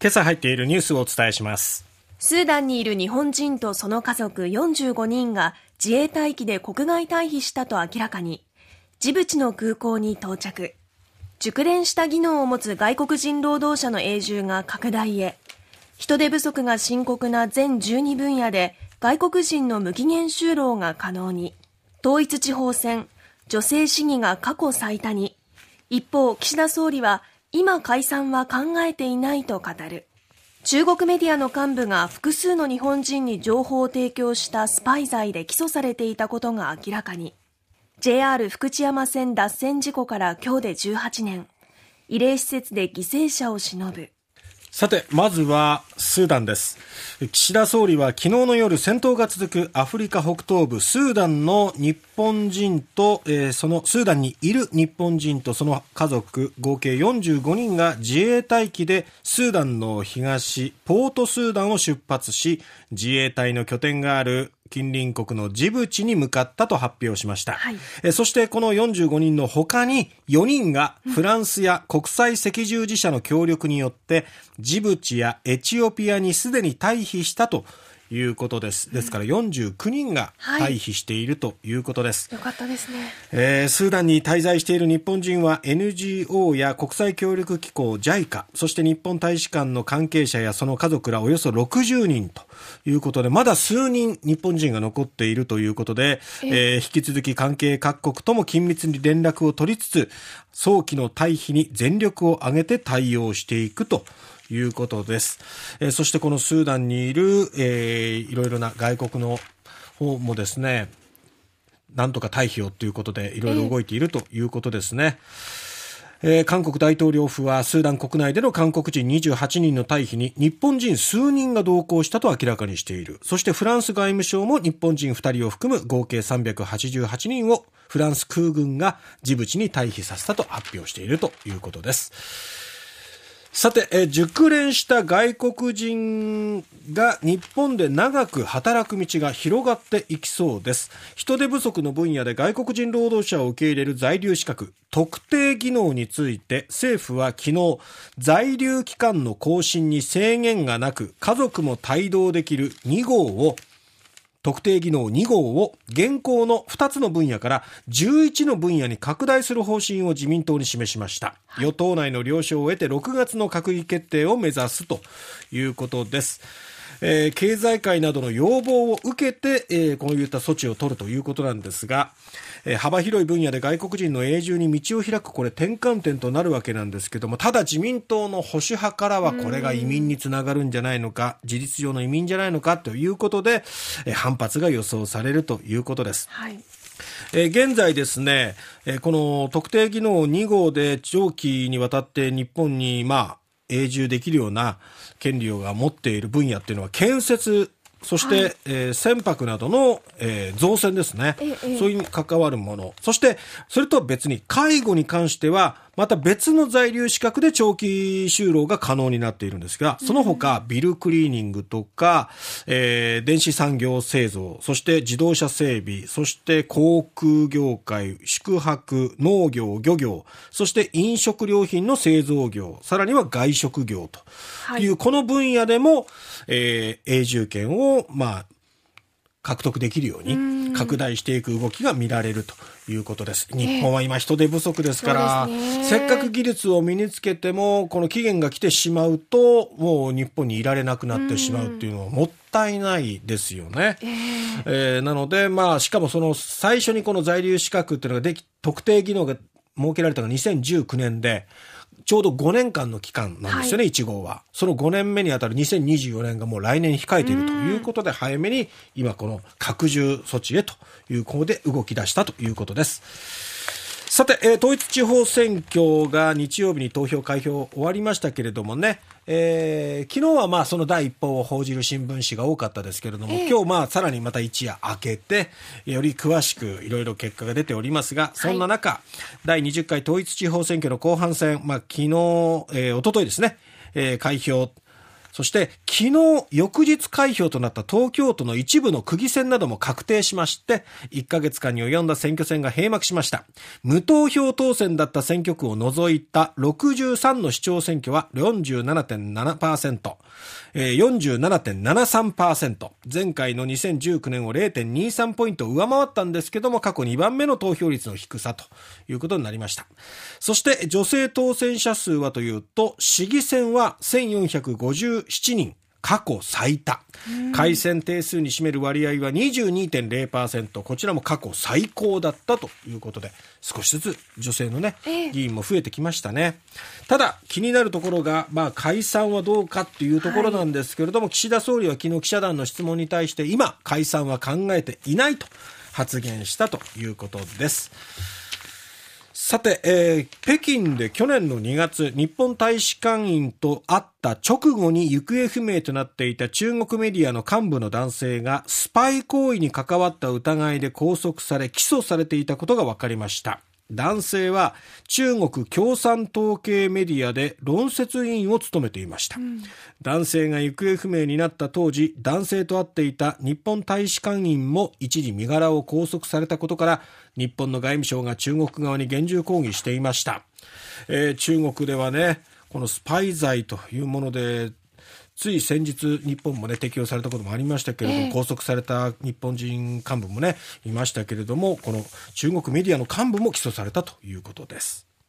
今朝入っているニュースをお伝えします。スーダンにいる日本人とその家族45人が自衛隊機で国外退避したと明らかに。ジブチの空港に到着。熟練した技能を持つ外国人労働者の永住が拡大へ。人手不足が深刻な全12分野で外国人の無期限就労が可能に。統一地方選。女性市議が過去最多に。一方岸田総理は今解散は考えていないと語る。中国メディアの幹部が複数の日本人に情報を提供したスパイ罪で起訴されていたことが明らかに。JR 福知山線脱線事故から今日で18年。慰霊施設で犠牲者を偲ぶ。さて、まずはスーダンです。岸田総理は昨日の夜戦闘が続くアフリカ北東部スーダンの日本人と、えー、そのスーダンにいる日本人とその家族合計45人が自衛隊機でスーダンの東ポートスーダンを出発し自衛隊の拠点がある近隣国のジブチに向かったと発表しました、はい、えそしてこの45人の他に4人がフランスや国際赤十字社の協力によってジブチやエチオピアにすでに退避したということです。ですから49人が退避しているということです。はい、よかったですね。えー、スーダンに滞在している日本人は NGO や国際協力機構 JICA、そして日本大使館の関係者やその家族らおよそ60人ということで、まだ数人日本人が残っているということで、えー、引き続き関係各国とも緊密に連絡を取りつつ、早期の退避に全力を挙げて対応していくということです。えー、そしてこのスーダンにいる、えー、いろいろな外国の方もですね、なんとか退避をということでいろいろ動いているということですね。えー、韓国大統領府はスーダン国内での韓国人28人の退避に日本人数人が同行したと明らかにしている。そしてフランス外務省も日本人2人を含む合計388人をフランス空軍がジブチに退避させたと発表しているということです。さて、え熟練した外国人が日本で長く働く道が広がっていきそうです。人手不足の分野で外国人労働者を受け入れる在留資格、特定技能について政府は昨日、在留期間の更新に制限がなく、家族も帯同できる2号を特定技能2号を現行の2つの分野から11の分野に拡大する方針を自民党に示しました。与党内の了承を得て6月の閣議決定を目指すということです。えー、経済界などの要望を受けて、えー、こういった措置を取るということなんですが、えー、幅広い分野で外国人の永住に道を開くこれ転換点となるわけなんですけどもただ自民党の保守派からはこれが移民につながるんじゃないのか事実上の移民じゃないのかということで、えー、反発が予想されるということです。はいえー、現在ですね、えー、この特定技能2号で長期にわたって日本に、まあ、永住できるような権利を持っている分野っていうのは建設そして、はい、えー、船舶などの、えー、造船ですね、ええ、そういうに関わるもの。そして、それとは別に介護に関しては、また別の在留資格で長期就労が可能になっているんですが、その他、ビルクリーニングとか、えー、電子産業製造、そして自動車整備、そして航空業界、宿泊、農業、漁業、そして飲食料品の製造業、さらには外食業という、はい、この分野でも、えー、永住権を、まあ、獲得できるように拡大していく動きが見られるということです。日本は今人手不足ですから、ね、せっかく技術を身につけても、この期限が来てしまうと、もう日本にいられなくなってしまうっていうのはもったいないですよね。えー、えー、なので、まあ、しかもその最初にこの在留資格っていうのができ、特定技能が設けられたのが2019年で、ちょうど5年間の期間なんですよね、はい、1号は。その5年目にあたる2024年がもう来年に控えているということで、早めに今この拡充措置へということで動き出したということです。さて、えー、統一地方選挙が日曜日に投票開票終わりましたけれどもね、えー、昨日はまあその第一報を報じる新聞紙が多かったですけれども、えー、今日まあさらにまた一夜明けて、より詳しくいろいろ結果が出ておりますが、そんな中、はい、第20回統一地方選挙の後半戦、まあ昨日、えー、おとといですね、えー、開票、そして昨日翌日開票となった東京都の一部の区議選なども確定しまして、1ヶ月間に及んだ選挙戦が閉幕しました。無投票当選だった選挙区を除いた63の市長選挙は47.7%、えー、47.73%、前回の2019年を0.23ポイント上回ったんですけども、過去2番目の投票率の低さということになりました。そして女性当選者数はというと、市議選は1450 7人。過去最多。改選定数に占める割合は22.0%。こちらも過去最高だったということで、少しずつ女性のね、議員も増えてきましたね。ただ、気になるところが、まあ、解散はどうかっていうところなんですけれども、はい、岸田総理は昨日記者団の質問に対して、今、解散は考えていないと発言したということです。さて、えー、北京で去年の2月、日本大使館員と会った直後に行方不明となっていた中国メディアの幹部の男性がスパイ行為に関わった疑いで拘束され起訴されていたことが分かりました。男性は中国共産党系メディアで論説委員を務めていました、うん、男性が行方不明になった当時男性と会っていた日本大使館員も一時身柄を拘束されたことから日本の外務省が中国側に厳重抗議していました、えー、中国ではねこのスパイ罪というものでつい先日、日本もね、適用されたこともありましたけれども、えー、拘束された日本人幹部もね、いましたけれども、この中国メディアの幹部も起訴されたということです。